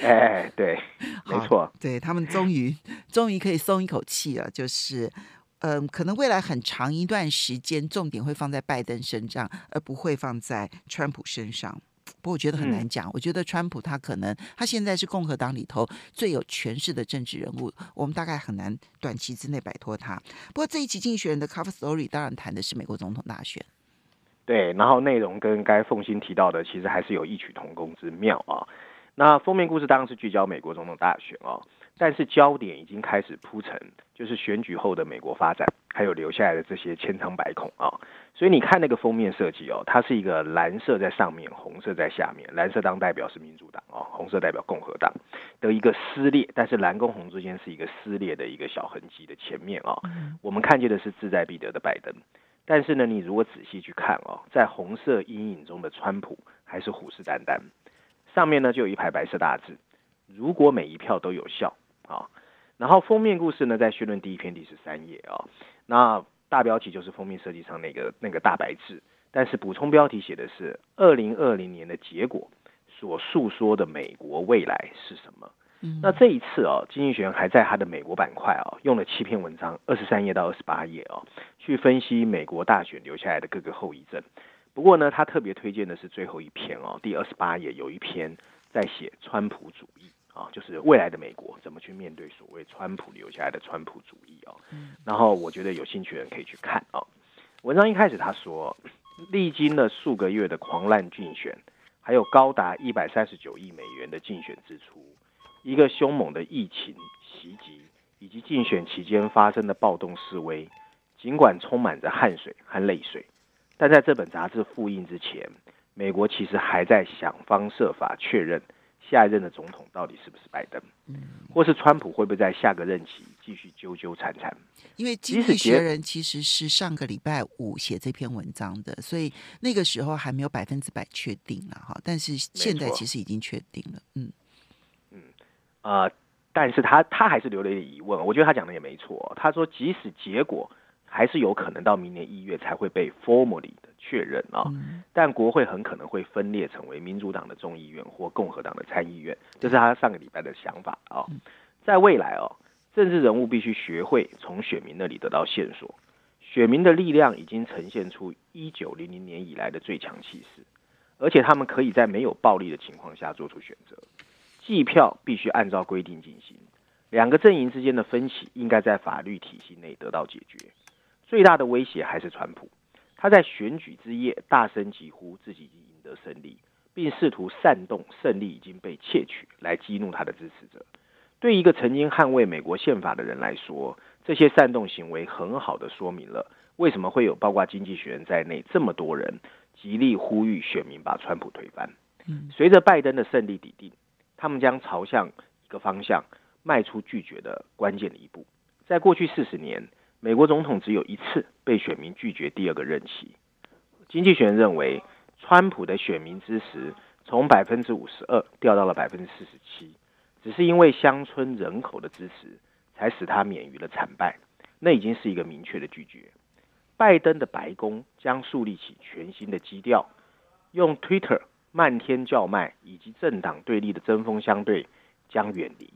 哎，对，没错，对他们终于 终于可以松一口气了，就是。嗯，可能未来很长一段时间，重点会放在拜登身上，而不会放在川普身上。不过我觉得很难嗯讲。我觉得川普他可能他现在是共和党里头最有权势的政治人物，我们大概很难短期之内摆脱他。不过这一期《经济学人》的 Cover Story 当然谈的是美国总统大选。对，然后内容跟该凤新提到的，其实还是有异曲同工之妙啊。那封面故事当然是聚焦美国总统大选哦，但是焦点已经开始铺陈，就是选举后的美国发展，还有留下来的这些千疮百孔啊。所以你看那个封面设计哦，它是一个蓝色在上面，红色在下面，蓝色当代表是民主党哦，红色代表共和党的一个撕裂，但是蓝跟红之间是一个撕裂的一个小痕迹的前面哦，我们看见的是志在必得的拜登。但是呢，你如果仔细去看哦，在红色阴影中的川普还是虎视眈眈，上面呢就有一排白色大字，如果每一票都有效啊、然后封面故事呢在序论第一篇第十三页啊、那大标题就是封面设计上那个那个大白字，但是补充标题写的是二零二零年的结果所诉说的美国未来是什么？嗯那这一次哦，经济学人还在他的美国板块哦，用了七篇文章，二十三页到二十八页哦，去分析美国大选留下来的各个后遗症。不过呢，他特别推荐的是最后一篇哦，第二十八页有一篇在写川普主义啊，就是未来的美国怎么去面对所谓川普留下来的川普主义哦。然后我觉得有兴趣的人可以去看哦。文章一开始他说，历经了数个月的狂乱竞选，还有高达一百三十九亿美元的竞选支出，一个凶猛的疫情袭击，以及竞选期间发生的暴动示威，尽管充满着汗水和泪水，但在这本杂志复印之前，美国其实还在想方设法确认下一任的总统到底是不是拜登，或是川普会不会在下个任期继续纠纠缠缠。因为《经济学人》其实是上个礼拜五写这篇文章的，所以那个时候还没有百分之百确定了哈。但是现在其实已经确定了，嗯嗯呃，但是他他还是留了一点疑问，我觉得他讲的也没错。他说，即使结果还是有可能到明年一月才会被 formally 的确认啊、嗯。但国会很可能会分裂成为民主党的众议院或共和党的参议院，这是他上个礼拜的想法啊、在未来哦，政治人物必须学会从选民那里得到线索，选民的力量已经呈现出一九零零年以来的最强气势，而且他们可以在没有暴力的情况下做出选择。计票必须按照规定进行，两个阵营之间的分歧应该在法律体系内得到解决。最大的威胁还是川普，他在选举之夜大声疾呼自己已经赢得胜利，并试图煽动胜利已经被窃取来激怒他的支持者。对一个曾经捍卫美国宪法的人来说，这些煽动行为很好的说明了为什么会有包括经济学人在内这么多人极力呼吁选民把川普推翻。嗯随着拜登的胜利抵定，他们将朝向一个方向迈出拒绝的关键的一步。在过去四十年，美国总统只有一次被选民拒绝第二个任期。经济学人认为，川普的选民支持从百分之五十二掉到了百分之四十七，只是因为乡村人口的支持，才使他免于了惨败。那已经是一个明确的拒绝。拜登的白宫将树立起全新的基调，用 Twitter 漫天叫卖以及政党对立的针锋相对将远离，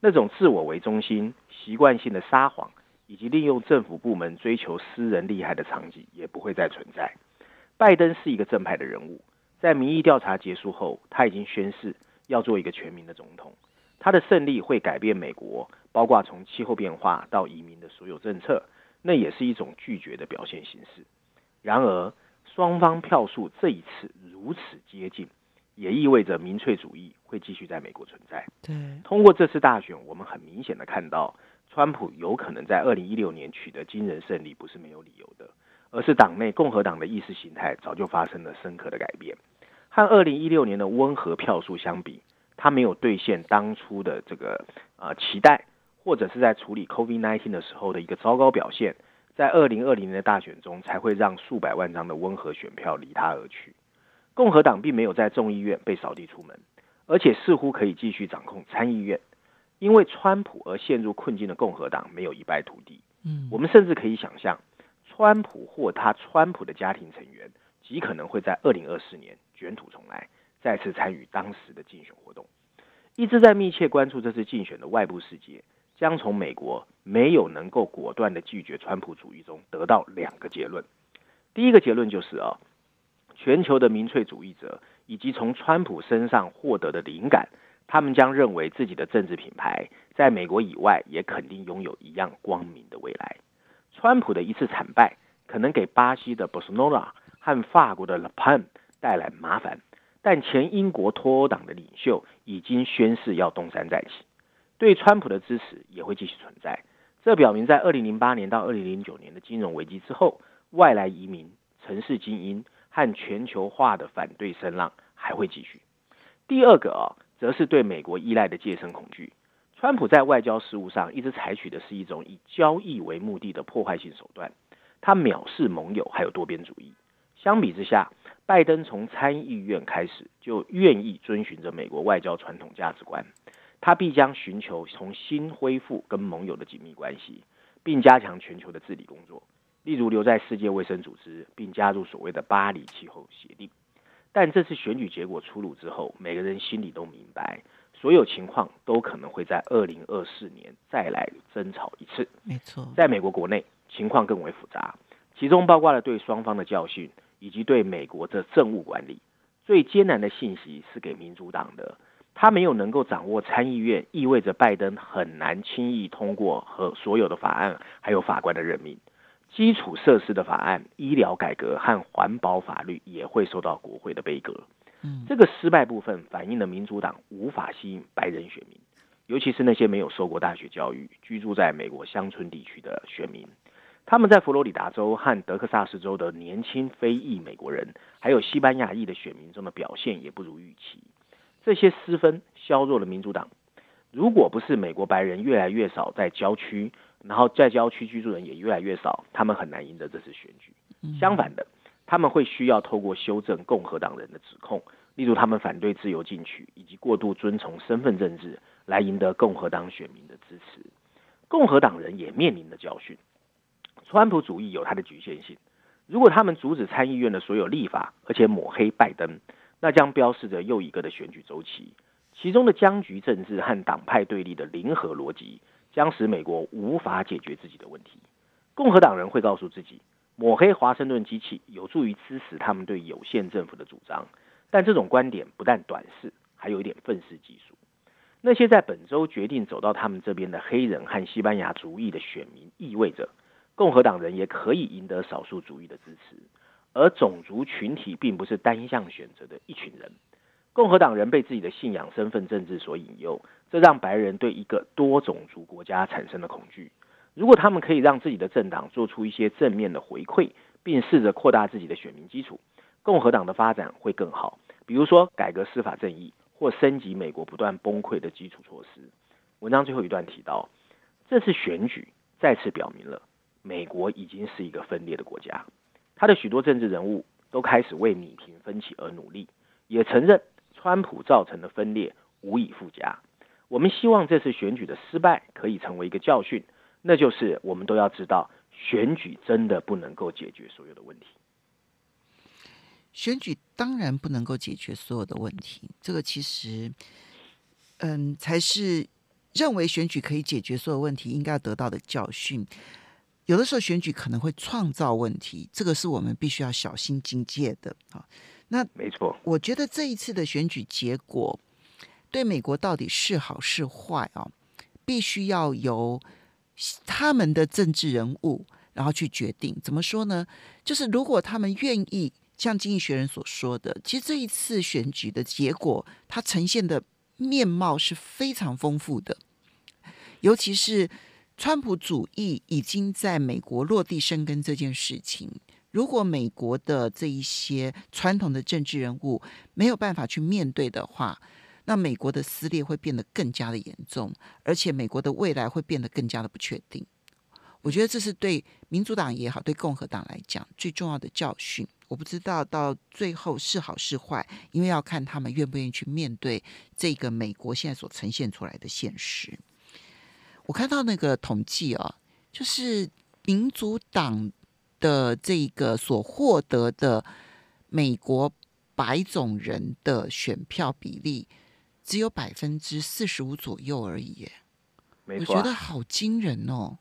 那种自我为中心、习惯性的撒谎以及利用政府部门追求私人利害的场景也不会再存在。拜登是一个正派的人物，在民意调查结束后，他已经宣誓要做一个全民的总统。他的胜利会改变美国，包括从气候变化到移民的所有政策，那也是一种拒绝的表现形式。然而，双方票数这一次如此接近，也意味着民粹主义会继续在美国存在。对，通过这次大选，我们很明显的看到，川普有可能在二零一六年取得惊人胜利，不是没有理由的，而是党内共和党的意识形态早就发生了深刻的改变。和二零一六年的温和票数相比，他没有兑现当初的这个呃期待，或者是在处理 COVID-19 的时候的一个糟糕表现，在二零二零年的大选中才会让数百万张的温和选票离他而去。共和党并没有在众议院被扫地出门，而且似乎可以继续掌控参议院。因为川普而陷入困境的共和党没有一败涂地。嗯，我们甚至可以想象，川普或他川普的家庭成员极可能会在二零二四年卷土重来，再次参与当时的竞选活动。一直在密切关注这次竞选的外部世界，将从美国没有能够果断的拒绝川普主义中得到两个结论。第一个结论就是啊，全球的民粹主义者以及从川普身上获得的灵感，他们将认为自己的政治品牌在美国以外也肯定拥有一样光明的未来。川普的一次惨败，可能给巴西的 Bolsonaro 和法国的 Le Pen 带来麻烦。但前英国脱欧党的领袖已经宣誓要东山再起，对川普的支持也会继续存在。这表明，在二零零八年到二零零九年的金融危机之后，外来移民、城市精英和全球化的反对声浪还会继续。第二个，则是对美国依赖的戒慎恐惧。川普在外交事务上一直采取的是一种以交易为目的的破坏性手段，他藐视盟友还有多边主义。相比之下，拜登从参议院开始就愿意遵循着美国外交传统价值观，他必将寻求重新恢复跟盟友的紧密关系，并加强全球的治理工作，例如留在世界卫生组织，并加入所谓的巴黎气候协定。但这次选举结果出炉之后，每个人心里都明白，所有情况都可能会在二零二四年再来争吵一次。没错，在美国国内情况更为复杂，其中包括了对双方的教训。以及对美国的政务管理最艰难的信息是给民主党的，他没有能够掌握参议院，意味着拜登很难轻易通过和所有的法案，还有法官的任命。基础设施的法案、医疗改革和环保法律也会受到国会的杯革。嗯，这个失败部分反映了民主党无法吸引白人选民，尤其是那些没有受过大学教育、居住在美国乡村地区的选民。他们在佛罗里达州和德克萨斯州的年轻非裔美国人，还有西班牙裔的选民中的表现也不如预期。这些失分削弱了民主党。如果不是美国白人越来越少在郊区，然后在郊区居住人也越来越少，他们很难赢得这次选举。相反的，他们会需要透过修正共和党人的指控，例如他们反对自由进取以及过度遵从身份政治，来赢得共和党选民的支持。共和党人也面临的教训。川普主义有它的局限性。如果他们阻止参议院的所有立法，而且抹黑拜登，那将标示着又一个的选举周期。其中的僵局政治和党派对立的零和逻辑，将使美国无法解决自己的问题。共和党人会告诉自己，抹黑华盛顿机器有助于支持他们对有限政府的主张。但这种观点不但短视，还有一点愤世嫉俗。那些在本周决定走到他们这边的黑人和西班牙族裔的选民，意味着。共和党人也可以赢得少数族裔的支持，而种族群体并不是单向选择的一群人。共和党人被自己的信仰、身份、政治所引诱，这让白人对一个多种族国家产生了恐惧。如果他们可以让自己的政党做出一些正面的回馈，并试着扩大自己的选民基础，共和党的发展会更好。比如说，改革司法正义，或升级美国不断崩溃的基础措施。文章最后一段提到，这次选举再次表明了。美国已经是一个分裂的国家，他的许多政治人物都开始为弭平分歧而努力，也承认川普造成的分裂无以复加。我们希望这次选举的失败可以成为一个教训，那就是我们都要知道，选举真的不能够解决所有的问题。选举当然不能够解决所有的问题，这个其实，嗯，才是认为选举可以解决所有问题应该要得到的教训。有的时候选举可能会创造问题，这个是我们必须要小心警戒的啊。那没错，我觉得这一次的选举结果对美国到底是好是坏啊，必须要由他们的政治人物然后去决定。怎么说呢？就是如果他们愿意，像《经济学人》所说的，其实这一次选举的结果，它呈现的面貌是非常丰富的，尤其是。川普主义已经在美国落地生根这件事情，如果美国的这一些传统的政治人物没有办法去面对的话，那美国的撕裂会变得更加的严重，而且美国的未来会变得更加的不确定。我觉得这是对民主党也好，对共和党来讲最重要的教训。我不知道到最后是好是坏，因为要看他们愿不愿意去面对这个美国现在所呈现出来的现实。我看到那个统计啊，就是民主党的这个所获得的美国白种人的选票比例只有百分之四十五左右而已，耶。我没错啊、觉得好惊人哦。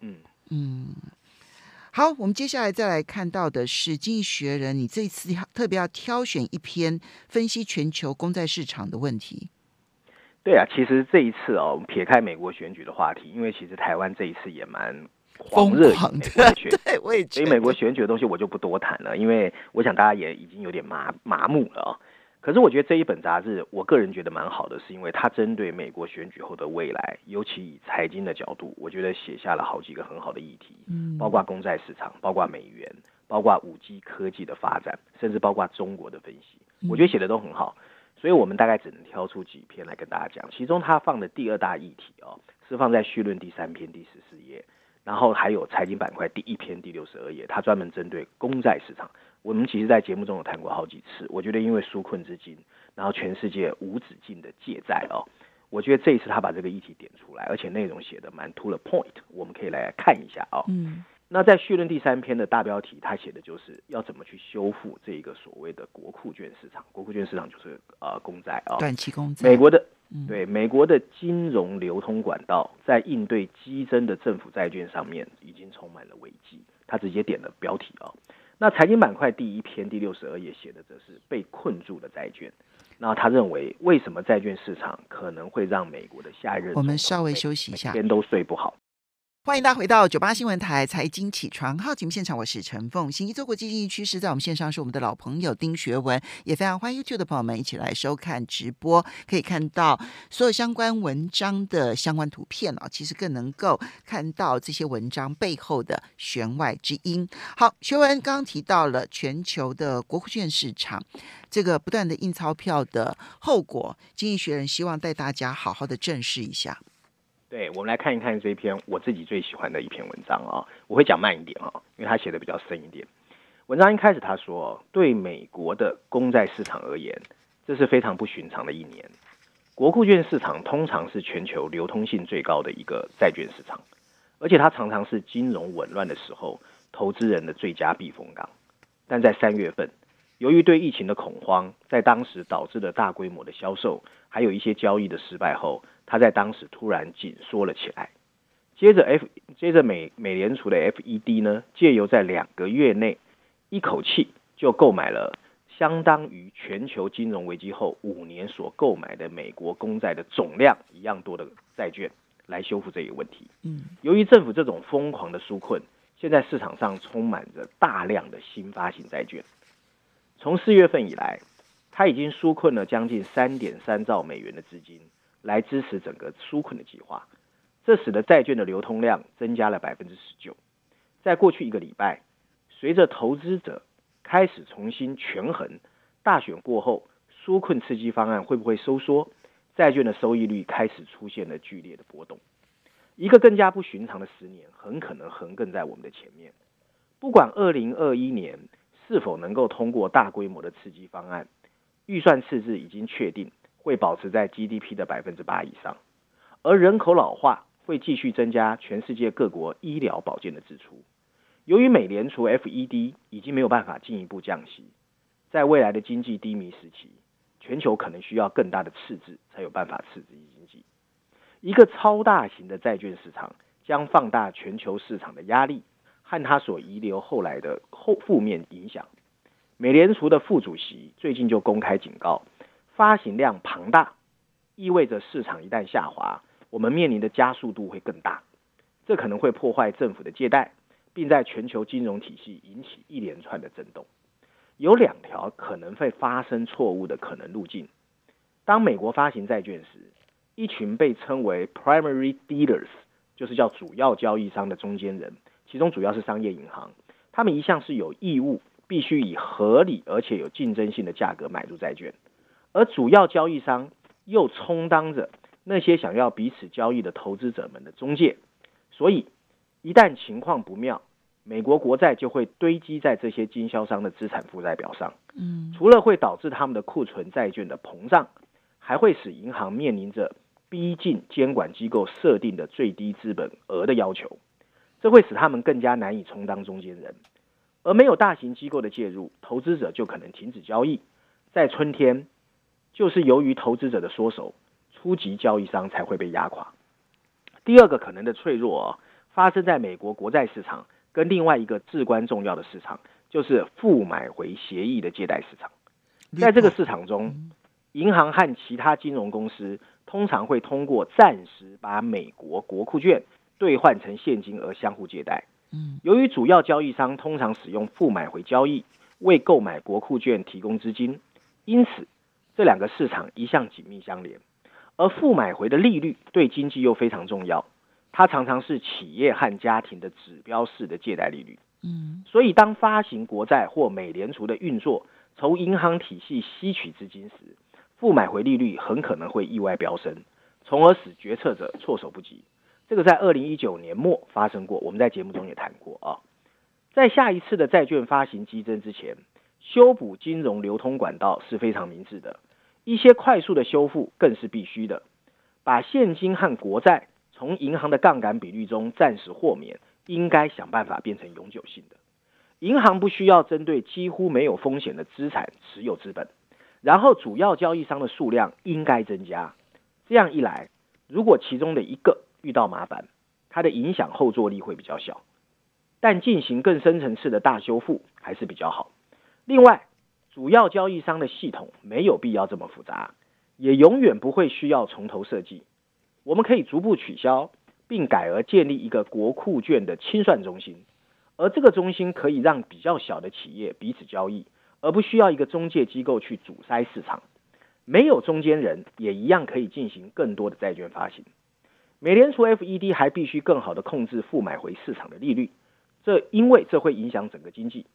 嗯，嗯，好，我们接下来再来看到的是《经济学人》，你这次要特别要挑选一篇分析全球公债市场的问题。对啊，其实这一次哦，我们撇开美国选举的话题，因为其实台湾这一次也蛮狂热的选举，对，我也觉得所以美国选举的东西我就不多谈了，因为我想大家也已经有点麻麻木了啊、可是我觉得这一本杂志，我个人觉得蛮好的，是因为它针对美国选举后的未来，尤其以财经的角度，我觉得写下了好几个很好的议题，嗯。包括公债市场，包括美元，包括五 G 科技的发展，甚至包括中国的分析，我觉得写的都很好。所以我们大概只能挑出几篇来跟大家讲，其中他放的第二大议题哦，是放在序论第三篇第十四页，然后还有财经板块第一篇第六十二页，他专门针对公债市场。我们其实，在节目中有谈过好几次。我觉得，因为纾困资金，然后全世界无止境的借债哦，我觉得这一次他把这个议题点出来，而且内容写的蛮 to the point，我们可以来看一下哦。嗯那在序论第三篇的大标题，他写的就是要怎么去修复这一个所谓的国库券市场。国库券市场就是呃公债啊、短期公债，美国的嗯对美国的金融流通管道在应对激增的政府债券上面已经充满了危机。他直接点了标题啊、那财经板块第一篇第六十二页写的则是被困住的债券。那他认为，为什么债券市场可能会让美国的下一任我们稍微休息一下每天都睡不好。欢迎大家回到九八新闻台财经起床号节目现场，我是陈凤。新一周国际经济趋势，在我们线上是我们的老朋友丁学文，也非常欢迎 YouTube 的朋友们一起来收看直播，可以看到所有相关文章的相关图片哦，其实更能够看到这些文章背后的弦外之音。好，学文刚刚提到了全球的国库券市场，这个不断的印钞票的后果，经济学人希望带大家好好的正视一下。对，我们来看一看这一篇我自己最喜欢的一篇文章啊、我会讲慢一点啊、因为他写的比较深一点。文章一开始他说，对美国的公债市场而言，这是非常不寻常的一年。国库券市场通常是全球流通性最高的一个债券市场，而且它常常是金融紊乱的时候投资人的最佳避风港。但在三月份，由于对疫情的恐慌，在当时导致了大规模的销售，还有一些交易的失败后，它在当时突然紧缩了起来。接着 F 接着美美联储的 FED 呢，借由在两个月内一口气就购买了相当于全球金融危机后五年所购买的美国公债的总量一样多的债券，来修复这一问题。嗯由于政府这种疯狂的纾困，现在市场上充满着大量的新发行债券。从四月份以来，他已经纾困了将近三点三兆美元的资金，来支持整个纾困的计划。这使得债券的流通量增加了百分之十九。在过去一个礼拜，随着投资者开始重新权衡大选过后纾困刺激方案会不会收缩，债券的收益率开始出现了剧烈的波动。一个更加不寻常的十年很可能横亘在我们的前面。不管二零二一年是否能够通过大规模的刺激方案，预算赤字已经确定会保持在 GDP 的百分之八以上，而人口老化会继续增加全世界各国医疗保健的支出。由于美联储 FED 已经没有办法进一步降息，在未来的经济低迷时期，全球可能需要更大的赤字才有办法刺激经济。一个超大型的债券市场将放大全球市场的压力和它所遗留后来的后负面影响。美联储的副主席最近就公开警告，发行量庞大意味着市场一旦下滑，我们面临的加速度会更大，这可能会破坏政府的借贷，并在全球金融体系引起一连串的震动。有两条可能会发生错误的可能路径。当美国发行债券时，一群被称为 primary dealers，就是叫主要交易商的中间人，其中主要是商业银行，他们一向是有义务必须以合理而且有竞争性的价格买入债券，而主要交易商又充当着那些想要彼此交易的投资者们的中介，所以一旦情况不妙，美国国债就会堆积在这些经销商的资产负债表上。嗯。除了会导致他们的库存债券的膨胀，还会使银行面临着逼近监管机构设定的最低资本额的要求，这会使他们更加难以充当中间人。而没有大型机构的介入，投资者就可能停止交易。在春天，就是由于投资者的缩手，初级交易商才会被压垮。第二个可能的脆弱、哦、发生在美国国债市场，跟另外一个至关重要的市场，就是负买回协议的借贷市场。在这个市场中，银行和其他金融公司通常会通过暂时把美国国库券兑换成现金而相互借贷。嗯由于主要交易商通常使用负买回交易为购买国库券提供资金，因此这两个市场一向紧密相连。而负买回的利率对经济又非常重要，它常常是企业和家庭的指标式的借贷利率。嗯所以，当发行国债或美联储的运作从银行体系吸取资金时，负买回利率很可能会意外飙升，从而使决策者措手不及。这个在二零一九年末发生过，我们在节目中也谈过啊。在下一次的债券发行激增之前，修补金融流通管道是非常明智的，一些快速的修复更是必须的。把现金和国债从银行的杠杆比率中暂时豁免，应该想办法变成永久性的。银行不需要针对几乎没有风险的资产持有资本，然后主要交易商的数量应该增加。这样一来，如果其中的一个遇到麻烦，它的影响后坐力会比较小。但进行更深层次的大修复还是比较好。另外，主要交易商的系统没有必要这么复杂，也永远不会需要从头设计。我们可以逐步取消，并改而建立一个国库券的清算中心，而这个中心可以让比较小的企业彼此交易，而不需要一个中介机构去阻塞市场。没有中间人，也一样可以进行更多的债券发行。美联储 FED 还必须更好的控制负买回市场的利率，这因为这会影响整个经济。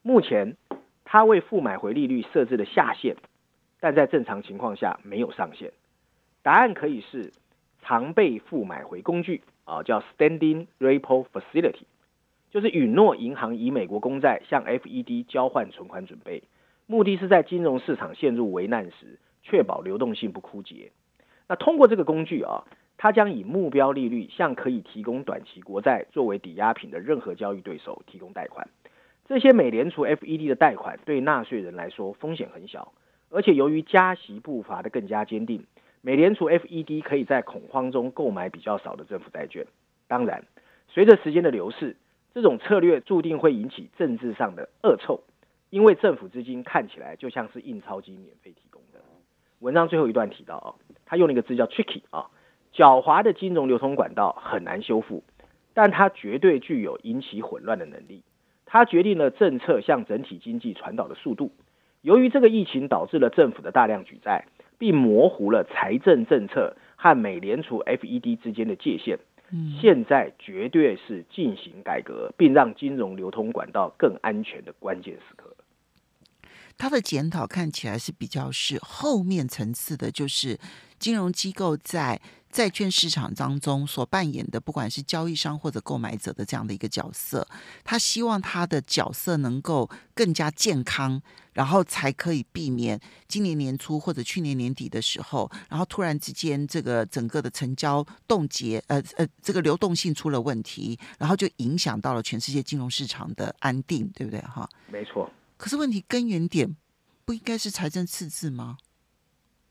目前，它为负买回利率设置了下限，但在正常情况下没有上限。答案可以是常备负买回工具啊，叫 Standing Repo Facility，就是允诺银行以美国公债向 FED 交换存款准备，目的是在金融市场陷入危难时，确保流动性不枯竭。那通过这个工具啊，它将以目标利率向可以提供短期国债作为抵押品的任何交易对手提供贷款。这些美联储 FED 的贷款对纳税人来说风险很小，而且由于加息步伐的更加坚定，美联储 FED 可以在恐慌中购买比较少的政府债券。当然，随着时间的流逝，这种策略注定会引起政治上的恶臭，因为政府资金看起来就像是印钞机免费提供的。文章最后一段提到啊，他用了一个字叫 tricky 啊，狡猾的金融流通管道很难修复，但它绝对具有引起混乱的能力。它决定了政策向整体经济传导的速度。由于这个疫情导致了政府的大量举债，并模糊了财政政策和美联储 FED 之间的界限，嗯现在绝对是进行改革并让金融流通管道更安全的关键时刻。他的检讨看起来是比较是后面层次的，就是金融机构在债券市场当中所扮演的，不管是交易商或者购买者的这样的一个角色，他希望他的角色能够更加健康，然后才可以避免今年年初或者去年年底的时候，然后突然之间这个整个的成交冻结，呃呃，这个流动性出了问题，然后就影响到了全世界金融市场的安定，对不对？哈。没错，可是问题根源点不应该是财政赤字吗？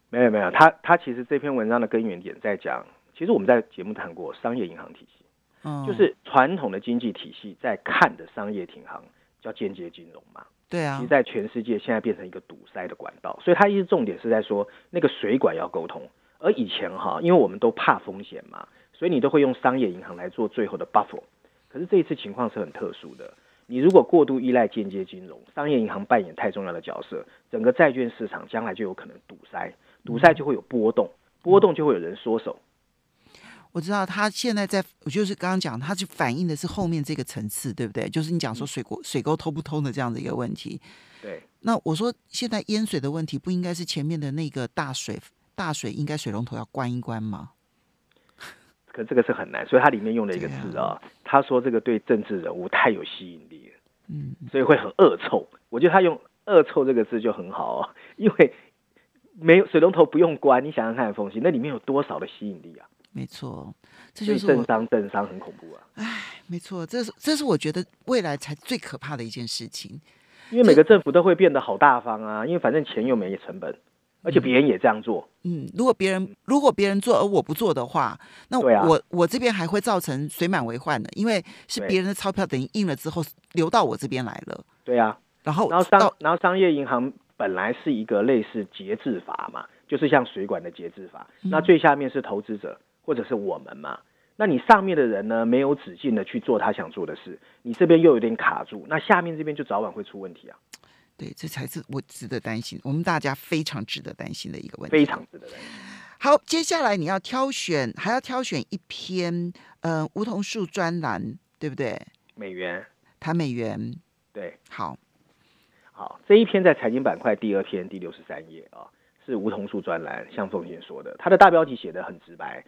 没有没有，他他其实这篇文章的根源点在讲，其实我们在节目谈过商业银行体系，嗯，就是传统的经济体系在看的商业银行叫间接金融嘛。对啊。其实，，在全世界现在变成一个堵塞的管道，所以它一直重点是在说那个水管要沟通。而以前哈，因为我们都怕风险嘛，所以你都会用商业银行来做最后的 buffer。可是这一次情况是很特殊的，你如果过度依赖间接金融，商业银行扮演太重要的角色，整个债券市场将来就有可能堵塞，堵塞就会有波动，波动就会有人缩手。我知道他现在在，我就是刚刚讲，他就反映的是后面这个层次，对不对？就是你讲说水沟水沟通不通的这样的一个问题。对，那我说现在淹水的问题不应该是前面的那个大水大水应该水龙头要关一关吗？可这个是很难，所以它里面用了一个字啊，他说这个对政治人物太有吸引力了，嗯，所以会很恶臭。我觉得他用恶臭这个字就很好啊，因为没有水龙头不用关，你想想看，缝隙那里面有多少的吸引力啊？没错，这就是我政商政商很恐怖啊，哎没错，这是这是我觉得未来才最可怕的一件事情。因为每个政府都会变得好大方啊，因为反正钱又没成本，而且别人也这样做，嗯，如果别人如果别人做而我不做的话，那我、我这边还会造成水满为患的，因为是别人的钞票等于印了之后流到我这边来了，对啊。然后然后商到然后商业银行本来是一个类似节制法嘛，就是像水管的节制法，嗯那最下面是投资者或者是我们嘛。那你上面的人呢，没有止境的去做他想做的事，你这边又有点卡住，那下面这边就早晚会出问题啊，对，这才是我值得担心，我们大家非常值得担心的一个问题。非常值得担心。好，接下来你要挑选，还要挑选一篇呃梧桐树专栏，对不对？美元谈美元，对，好，好，这一篇在财经板块第二篇第六十三页啊，是梧桐树专栏，像凤贤说的，它的大标题写的很直白。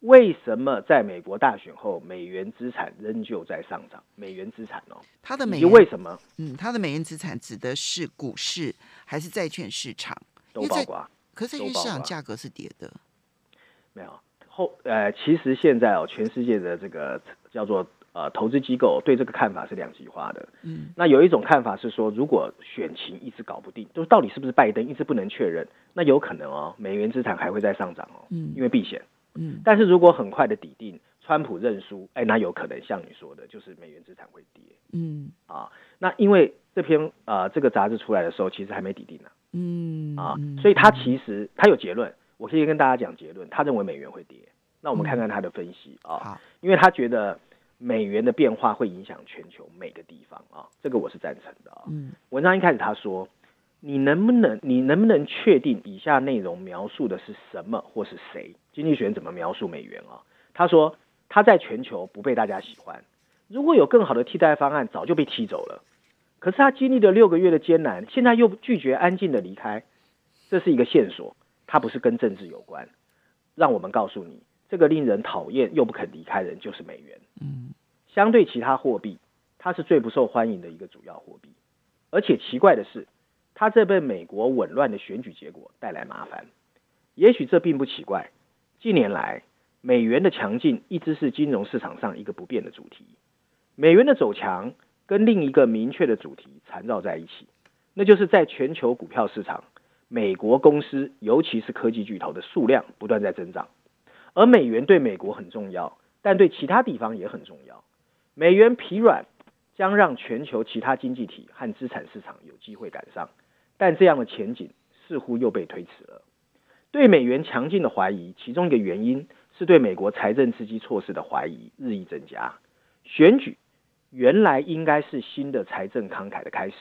为什么在美国大选后，美元资产仍旧在上涨？美元资产哦，它的美元为什么嗯，它的美元资产指的是股市还是债券市场？都包括？可是债券市场价格是跌的，没有后呃，其实现在哦，全世界的这个叫做呃投资机构对这个看法是两极化的。嗯，那有一种看法是说，如果选情一直搞不定，就是到底是不是拜登一直不能确认，那有可能哦，美元资产还会再上涨哦，嗯因为避险。嗯但是如果很快的抵定，川普认输，哎，那有可能像你说的，就是美元资产会跌嗯啊。那因为这篇呃这个杂志出来的时候，其实还没抵定呢嗯啊，嗯所以他其实他有结论，我可以跟大家讲结论，他认为美元会跌。那我们看看他的分析啊，好，因为他觉得美元的变化会影响全球每个地方啊，这个我是赞成的啊。嗯文章一开始他说，你能不能你能不能确定以下内容描述的是什么或是谁？经济学人怎么描述美元啊？他说他在全球不被大家喜欢，如果有更好的替代方案，早就被踢走了。可是他经历了六个月的艰难，现在又拒绝安静的离开，这是一个线索，它不是跟政治有关。让我们告诉你，这个令人讨厌又不肯离开的人就是美元。嗯相对其他货币，它是最不受欢迎的一个主要货币。而且奇怪的是，它这被美国紊乱的选举结果带来麻烦。也许这并不奇怪。近年来，美元的强劲一直是金融市场上一个不变的主题。美元的走强跟另一个明确的主题缠绕在一起，那就是在全球股票市场，美国公司尤其是科技巨头的数量不断在增长，而美元对美国很重要，但对其他地方也很重要。美元疲软将让全球其他经济体和资产市场有机会赶上，但这样的前景似乎又被推迟了。对美元强劲的怀疑，其中一个原因是对美国财政刺激措施的怀疑日益增加。选举原来应该是新的财政慷慨的开始，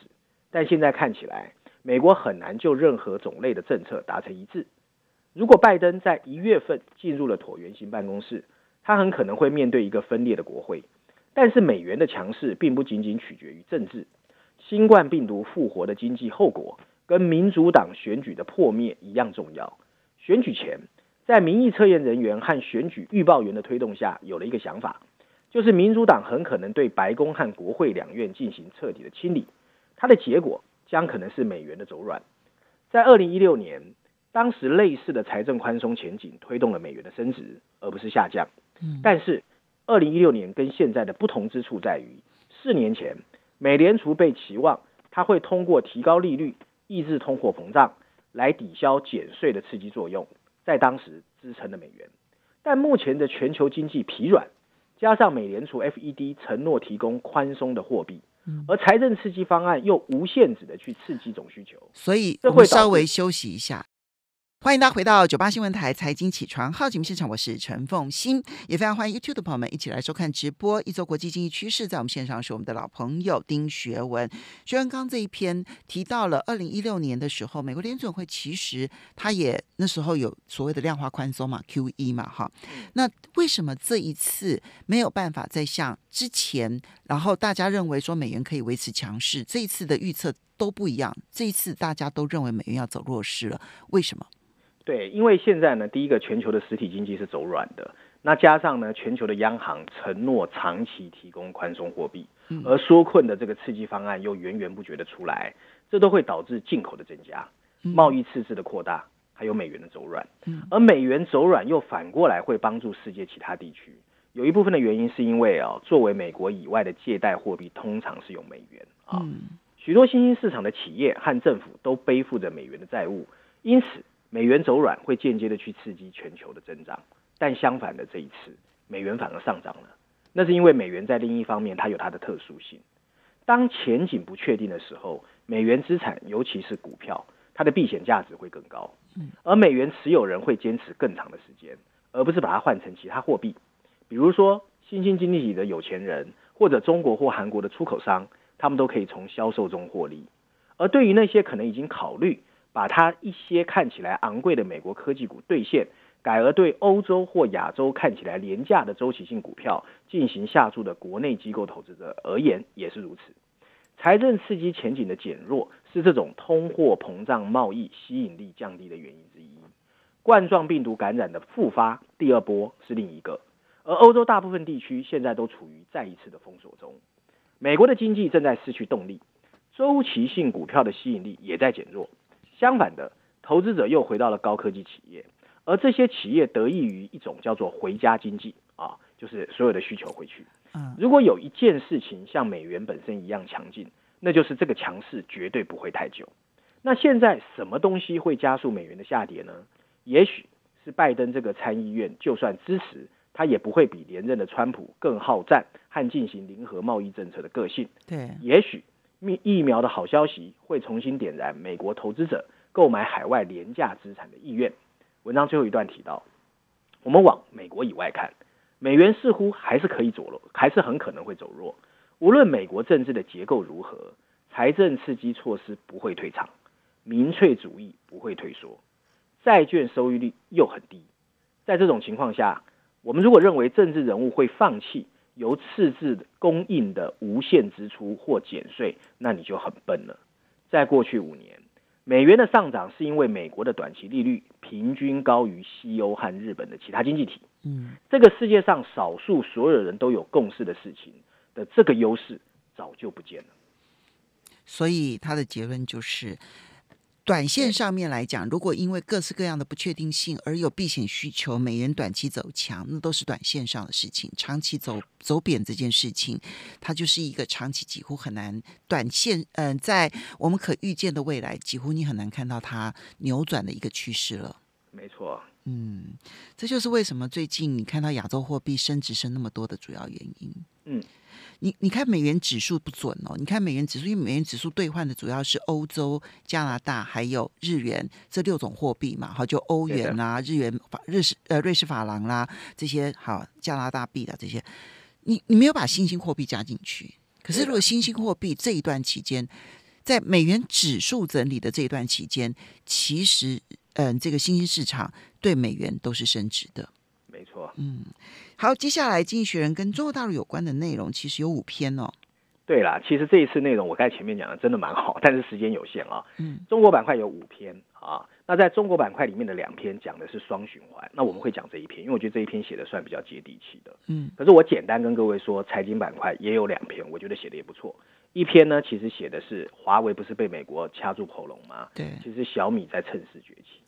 但现在看起来，美国很难就任何种类的政策达成一致。如果拜登在一月份进入了椭圆形办公室，他很可能会面对一个分裂的国会。但是美元的强势并不仅仅取决于政治，新冠病毒复活的经济后果跟民主党选举的破灭一样重要。选举前，在民意测验人员和选举预报员的推动下，有了一个想法，就是民主党很可能对白宫和国会两院进行彻底的清理，它的结果将可能是美元的走软。在二零一六年，当时类似的财政宽松前景推动了美元的升值，而不是下降。嗯但是，二零一六年跟现在的不同之处在于，四年前美联储被期望它会通过提高利率抑制通货膨胀，来抵消减税的刺激作用，在当时支撑了美元。但目前的全球经济疲软，加上美联储 FED 承诺提供宽松的货币，而财政刺激方案又无限制的去刺激总需求，所以我们这会稍微休息一下。欢迎大家回到九八新闻台财经起床号节目现场，我是陈凤欣，也非常欢迎 YouTube 的朋友们一起来收看直播。一周国际经济趋势，在我们线上是我们的老朋友丁学文。学文刚这一篇提到了二零一六年的时候，美国联准会其实它也那时候有所谓的量化宽松嘛，QE 嘛，哈。那为什么这一次没有办法再像之前，然后大家认为说美元可以维持强势，这一次的预测都不一样，这一次大家都认为美元要走弱势了，为什么？对，因为现在呢，第一个全球的实体经济是走软的，那加上呢，全球的央行承诺长期提供宽松货币，而缩困的这个刺激方案又源源不绝的出来，这都会导致进口的增加，贸易赤字的扩大，还有美元的走软。而美元走软又反过来会帮助世界其他地区，有一部分的原因是因为啊，作为美国以外的借贷货币通常是用美元啊，许多新兴市场的企业和政府都背负着美元的债务，因此。美元走软会间接的去刺激全球的增长，但相反的这一次，美元反而上涨了。那是因为美元在另一方面它有它的特殊性。当前景不确定的时候，美元资产尤其是股票，它的避险价值会更高。而美元持有人会坚持更长的时间，而不是把它换成其他货币。比如说新兴经济体的有钱人，或者中国或韩国的出口商，他们都可以从销售中获利。而对于那些可能已经考虑。把它一些看起来昂贵的美国科技股兑现，改而对欧洲或亚洲看起来廉价的周期性股票进行下注的国内机构投资者而言也是如此。财政刺激前景的减弱是这种通货膨胀贸易吸引力降低的原因之一。冠状病毒感染的复发第二波是另一个，而欧洲大部分地区现在都处于再一次的封锁中。美国的经济正在失去动力，周期性股票的吸引力也在减弱。相反的，投资者又回到了高科技企业，而这些企业得益于一种叫做“回家经济”啊，就是所有的需求回去。嗯，如果有一件事情像美元本身一样强劲，那就是这个强势绝对不会太久。那现在什么东西会加速美元的下跌呢？也许是拜登这个参议院就算支持，他也不会比连任的川普更好战和进行零和贸易政策的个性。对，也许。疫苗的好消息会重新点燃美国投资者购买海外廉价资产的意愿。文章最后一段提到，我们往美国以外看，美元似乎还是可以走弱，还是很可能会走弱。无论美国政治的结构如何，财政刺激措施不会退场，民粹主义不会退缩，债券收益率又很低。在这种情况下，我们如果认为政治人物会放弃，由赤字供应的无限支出或减税，那你就很笨了。在过去五年，美元的上涨是因为美国的短期利率平均高于西欧和日本的其他经济体。嗯，这个世界上少数所有人都有共识的事情的这个优势早就不见了。所以他的结论就是。短线上面来讲，如果因为各式各样的不确定性而有避险需求，美元短期走强，那都是短线上的事情。长期走走贬这件事情，它就是一个长期几乎很难短线，嗯，在我们可预见的未来，几乎你很难看到它扭转的一个趋势了。没错，嗯，这就是为什么最近你看到亚洲货币升值升那么多的主要原因。嗯。你你看美元指数不准哦，你看美元指数，因为美元指数兑换的主要是欧洲、加拿大还有日元这六种货币嘛，好，就欧元啦、日元法、日式呃瑞士法郎啦这些，好加拿大币的这些，你你没有把新兴货币加进去。可是如果新兴货币这一段期间，在美元指数整理的这一段期间，其实嗯，这个新兴市场对美元都是升值的。没错，嗯。好，接下来《经济学人》跟中国大陆有关的内容其实有五篇哦。对啦，其实这一次内容我刚才前面讲的真的蛮好，但是时间有限啊。嗯，中国板块有五篇啊，那在中国板块里面的两篇讲的是双循环，那我们会讲这一篇，因为我觉得这一篇写的算比较接地气的。嗯，可是我简单跟各位说，财经板块也有两篇，我觉得写的也不错。一篇呢，其实写的是华为不是被美国掐住喉咙吗？对，其实小米在趁势崛起。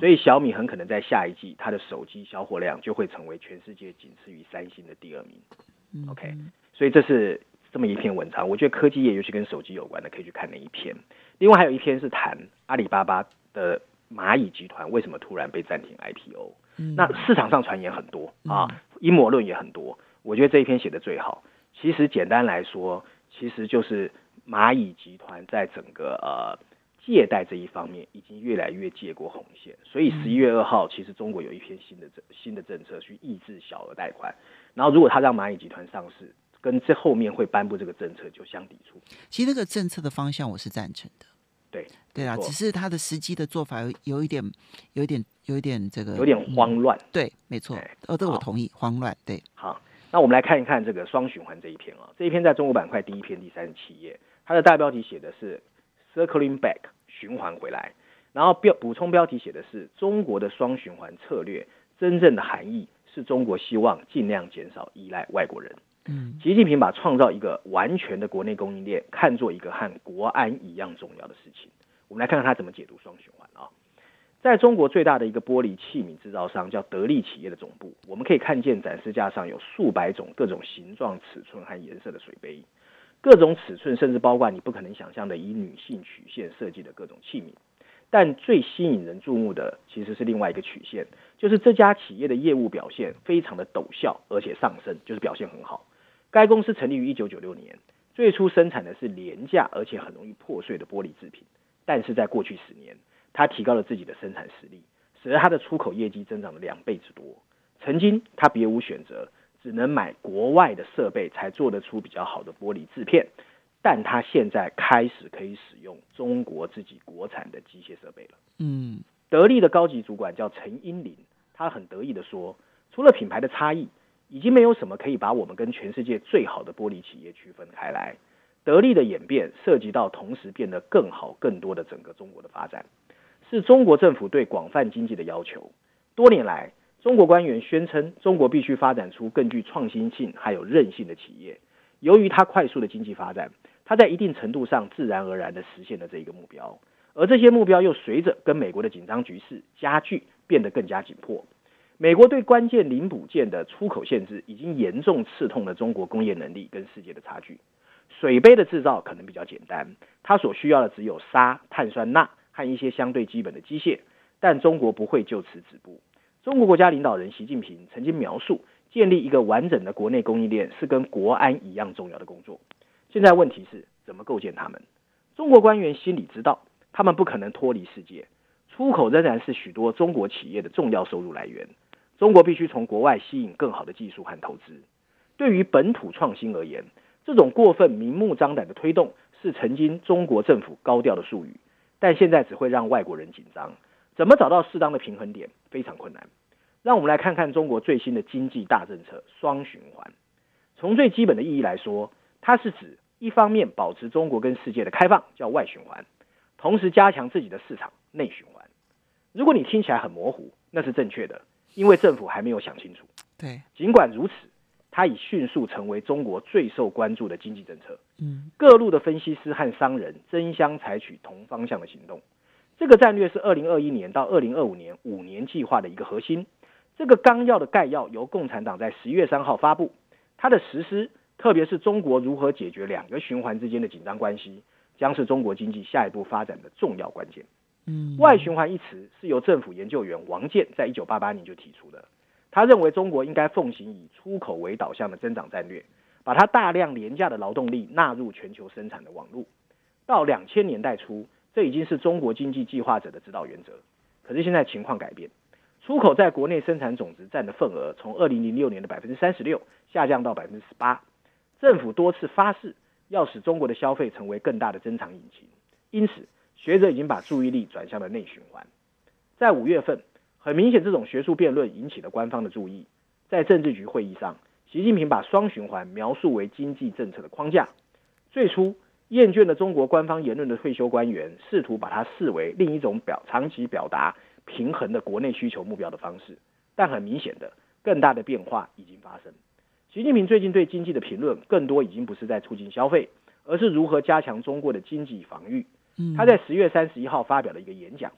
所以小米很可能在下一季，它的手机销货量就会成为全世界仅次于三星的第二名。OK，所以这是这么一篇文章，我觉得科技业尤其跟手机有关的，可以去看那一篇。另外还有一篇是谈阿里巴巴的蚂蚁集团为什么突然被暂停 IPO。那市场上传言很多啊，阴谋论也很多。我觉得这一篇写的最好。其实简单来说，其实就是蚂蚁集团在整个呃。借贷这一方面已经越来越借过红线，所以十一月二号，其实中国有一篇新的政新的政策去抑制小额贷款。然后，如果他让蚂蚁集团上市，跟这后面会颁布这个政策就相抵触。其实那个政策的方向我是赞成的，对对啊，只是他的实际的做法有有一点，有一点，有一点这个有点慌乱。对，没错，哦，这我同意，慌乱。对，好，那我们来看一看这个双循环这一篇啊，这一篇在中国板块第一篇第三十七页，它的大标题写的是。Circling back，循环回来。然后标补充标题写的是中国的双循环策略，真正的含义是中国希望尽量减少依赖外国人。嗯习近平把创造一个完全的国内供应链看作一个和国安一样重要的事情。我们来看看他怎么解读双循环啊。在中国最大的一个玻璃器皿制造商叫德力企业的总部，我们可以看见展示架上有数百种各种形状、尺寸和颜色的水杯，各种尺寸甚至包括你不可能想象的以女性曲线设计的各种器皿。但最吸引人注目的其实是另外一个曲线，就是这家企业的业务表现非常的陡峭，而且上升，就是表现很好。该公司成立于一九九六年，最初生产的是廉价而且很容易破碎的玻璃制品，但是在过去十年，它提高了自己的生产实力，使得它的出口业绩增长了两倍之多。曾经它别无选择，只能买国外的设备才做得出比较好的玻璃制片，但它现在开始可以使用中国自己国产的机械设备了。嗯得力的高级主管叫陈英林，他很得意的说，除了品牌的差异，已经没有什么可以把我们跟全世界最好的玻璃企业区分开来。得力的演变涉及到同时变得更好、更多的整个中国的发展，是中国政府对广泛经济的要求。多年来，中国官员宣称，中国必须发展出更具创新性还有韧性的企业。由于它快速的经济发展，它在一定程度上自然而然地实现了这一个目标。而这些目标又随着跟美国的紧张局势加剧，变得更加紧迫。美国对关键零部件的出口限制，已经严重刺痛了中国工业能力跟世界的差距。水杯的制造可能比较简单，它所需要的只有砂、碳酸钠和一些相对基本的机械，但中国不会就此止步。中国国家领导人习近平曾经描述，建立一个完整的国内供应链是跟国安一样重要的工作。现在问题是怎么构建它们？中国官员心里知道。他们不可能脱离世界，出口仍然是许多中国企业的重要收入来源。中国必须从国外吸引更好的技术和投资。对于本土创新而言，这种过分明目张胆的推动是曾经中国政府高调的术语，但现在只会让外国人紧张。怎么找到适当的平衡点非常困难。让我们来看看中国最新的经济大政策——双循环。从最基本的意义来说，它是指一方面保持中国跟世界的开放，叫外循环。同时加强自己的市场内循环。如果你听起来很模糊，那是正确的，因为政府还没有想清楚。对，尽管如此，它已迅速成为中国最受关注的经济政策。嗯各路的分析师和商人争相采取同方向的行动。这个战略是二零二一年到二零二五年五年计划的一个核心。这个纲要的概要由共产党在十一月三号发布，它的实施，特别是中国如何解决两个循环之间的紧张关系。将是中国经济下一步发展的重要关键。嗯，外循环一词是由政府研究员王健在一九八八年就提出的。他认为中国应该奉行以出口为导向的增长战略，把它大量廉价的劳动力纳入全球生产的网络。到两千年代初，这已经是中国经济计划者的指导原则。可是现在情况改变，出口在国内生产总值占的份额从二零零六年的百分之三十六下降到百分之十八。政府多次发誓。要使中国的消费成为更大的增长引擎，因此学者已经把注意力转向了内循环。在五月份，很明显这种学术辩论引起了官方的注意。在政治局会议上，习近平把双循环描述为经济政策的框架。最初，厌倦了中国官方言论的退休官员试图把它视为另一种表长期表达平衡的国内需求目标的方式，但很明显的，更大的变化已经发生。习近平最近对经济的评论，更多已经不是在促进消费，而是如何加强中国的经济防御。他在十月三十一号发表了一个演讲：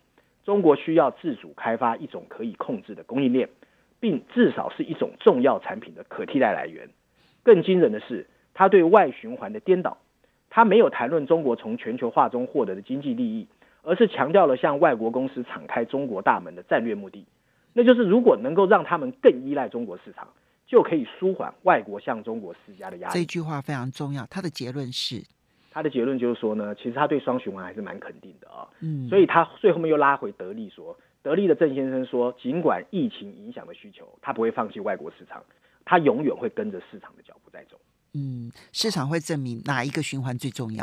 中国需要自主开发一种可以控制的供应链，并至少是一种重要产品的可替代来源。更惊人的是，他对外循环的颠倒，他没有谈论中国从全球化中获得的经济利益，而是强调了向外国公司敞开中国大门的战略目的，那就是如果能够让他们更依赖中国市场。就可以舒缓外国向中国施加的压力。这句话非常重要。他的结论是，他的结论就是说呢，其实他对双循环还是蛮肯定的啊。嗯，所以他最后面又拉回德利说，德利的郑先生说，尽管疫情影响的需求，他不会放弃外国市场，他永远会跟着市场的脚步在走。嗯，市场会证明哪一个循环最重要。